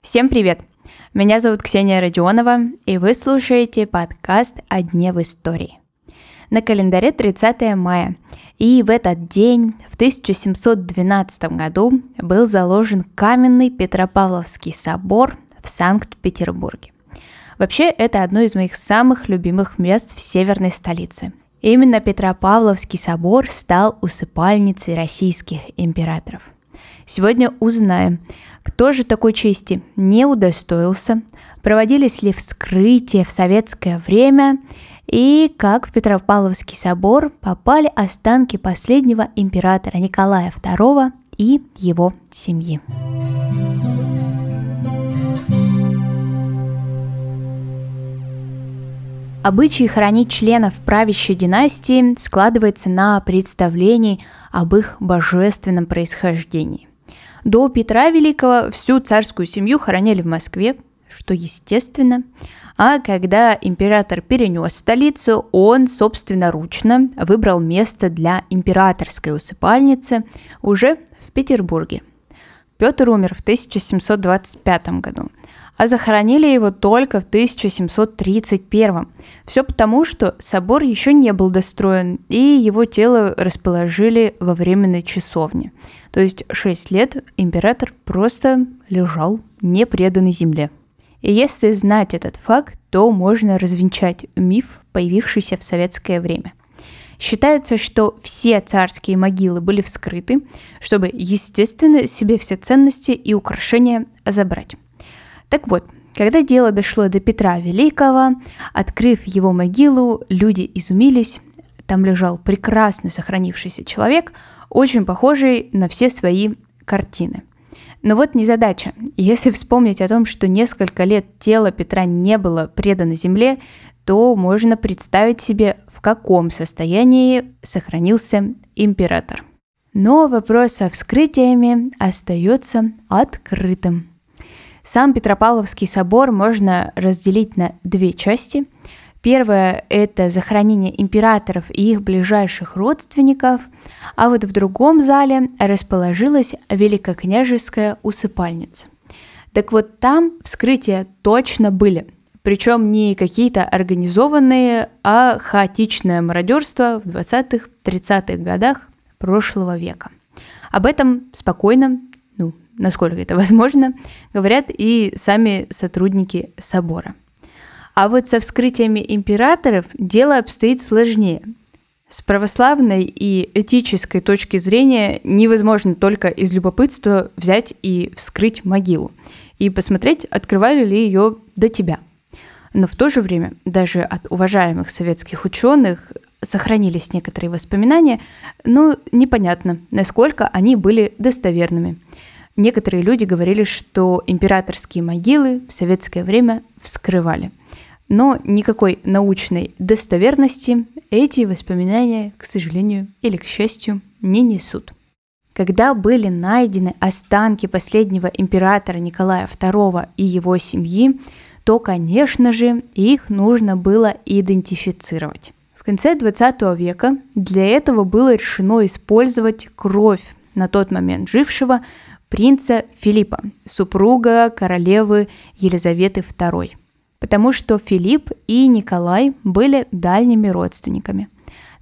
Всем привет! Меня зовут Ксения Родионова, и вы слушаете подкаст «О дне в истории». На календаре 30 мая, и в этот день, в 1712 году, был заложен каменный Петропавловский собор в Санкт-Петербурге. Вообще, это одно из моих самых любимых мест в северной столице. Именно Петропавловский собор стал усыпальницей российских императоров. Сегодня узнаем, кто же такой чести не удостоился, проводились ли вскрытия в советское время и как в Петропавловский собор попали останки последнего императора Николая II и его семьи. Обычай хранить членов правящей династии складывается на представлении об их божественном происхождении. До Петра Великого всю царскую семью хоронили в Москве, что естественно, а когда император перенес столицу, он собственноручно выбрал место для императорской усыпальницы уже в Петербурге. Петр умер в 1725 году, а захоронили его только в 1731. Все потому, что собор еще не был достроен, и его тело расположили во временной часовне. То есть 6 лет император просто лежал не преданный земле. И если знать этот факт, то можно развенчать миф, появившийся в советское время. Считается, что все царские могилы были вскрыты, чтобы, естественно, себе все ценности и украшения забрать. Так вот, когда дело дошло до Петра Великого, открыв его могилу, люди изумились. Там лежал прекрасно сохранившийся человек, очень похожий на все свои картины. Но вот незадача. Если вспомнить о том, что несколько лет тело Петра не было предано земле, то можно представить себе, в каком состоянии сохранился император. Но вопрос со вскрытиями остается открытым. Сам Петропавловский собор можно разделить на две части. Первое – это захоронение императоров и их ближайших родственников, а вот в другом зале расположилась великокняжеская усыпальница. Так вот там вскрытия точно были, причем не какие-то организованные, а хаотичное мародерство в 20-30-х годах прошлого века. Об этом спокойно насколько это возможно, говорят и сами сотрудники собора. А вот со вскрытиями императоров дело обстоит сложнее. С православной и этической точки зрения невозможно только из любопытства взять и вскрыть могилу и посмотреть, открывали ли ее до тебя. Но в то же время даже от уважаемых советских ученых сохранились некоторые воспоминания, но непонятно, насколько они были достоверными. Некоторые люди говорили, что императорские могилы в советское время вскрывали. Но никакой научной достоверности эти воспоминания, к сожалению или к счастью, не несут. Когда были найдены останки последнего императора Николая II и его семьи, то, конечно же, их нужно было идентифицировать. В конце 20 века для этого было решено использовать кровь на тот момент жившего принца Филиппа, супруга королевы Елизаветы II, потому что Филипп и Николай были дальними родственниками.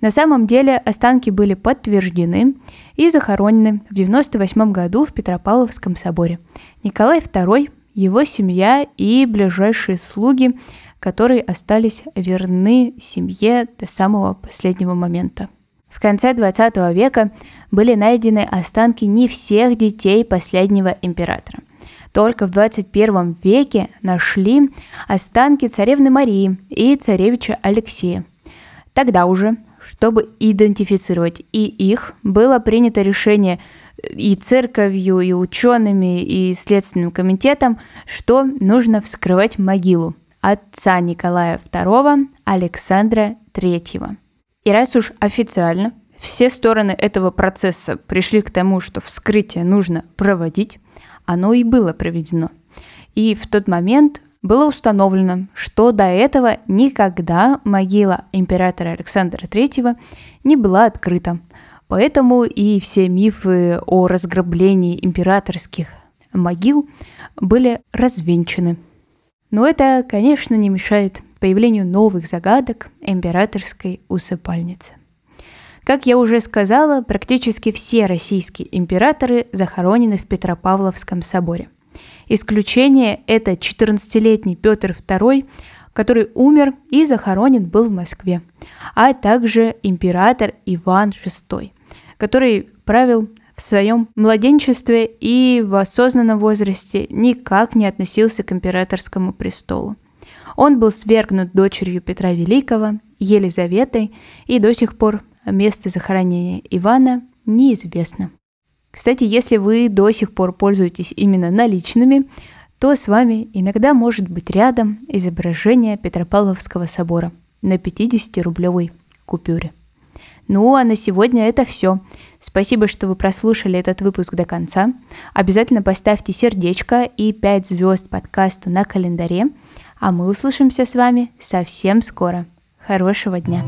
На самом деле останки были подтверждены и захоронены в 98 году в Петропавловском соборе. Николай II, его семья и ближайшие слуги, которые остались верны семье до самого последнего момента. В конце 20 века были найдены останки не всех детей последнего императора. Только в 21 веке нашли останки царевны Марии и царевича Алексея. Тогда уже, чтобы идентифицировать и их, было принято решение и церковью, и учеными, и следственным комитетом, что нужно вскрывать могилу отца Николая II Александра III. И раз уж официально все стороны этого процесса пришли к тому, что вскрытие нужно проводить, оно и было проведено. И в тот момент было установлено, что до этого никогда могила императора Александра III не была открыта. Поэтому и все мифы о разграблении императорских могил были развенчаны. Но это, конечно, не мешает появлению новых загадок императорской усыпальницы. Как я уже сказала, практически все российские императоры захоронены в Петропавловском соборе. Исключение – это 14-летний Петр II, который умер и захоронен был в Москве, а также император Иван VI, который правил в своем младенчестве и в осознанном возрасте никак не относился к императорскому престолу. Он был свергнут дочерью Петра Великого, Елизаветой, и до сих пор место захоронения Ивана неизвестно. Кстати, если вы до сих пор пользуетесь именно наличными, то с вами иногда может быть рядом изображение Петропавловского собора на 50-рублевой купюре. Ну а на сегодня это все. Спасибо, что вы прослушали этот выпуск до конца. Обязательно поставьте сердечко и 5 звезд подкасту на календаре. А мы услышимся с вами совсем скоро. Хорошего дня!